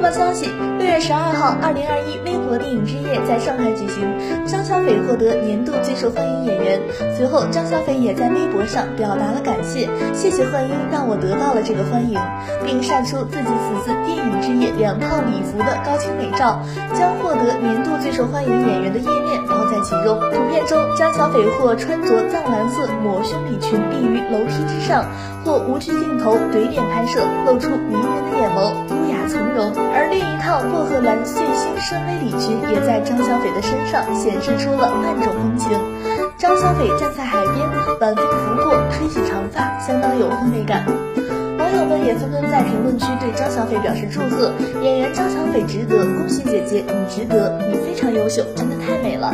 播报消息：六月十二号，二零二一微博电影之夜在上海举行，张小斐获得年度最受欢迎演员。随后，张小斐也在微博上表达了感谢，谢谢幻音让我得到了这个欢迎，并晒出自己此次电影之夜两套礼服的高清美照，将获得年度最受欢迎演员的页面包在其中。图片中，张小斐或穿着藏蓝色抹胸礼裙立于楼梯之上，或无惧镜头怼脸拍摄，露出迷人的眼眸。优雅从容，到薄荷蓝碎星深 V 礼裙也在张小斐的身上显示出了万种风情。张小斐站在海边，晚风拂过，吹起长发，相当有氛围感。网友们也纷纷在评论区对张小斐表示祝贺，演员张小斐值得，恭喜姐姐，你值得，你非常优秀，真的太美了。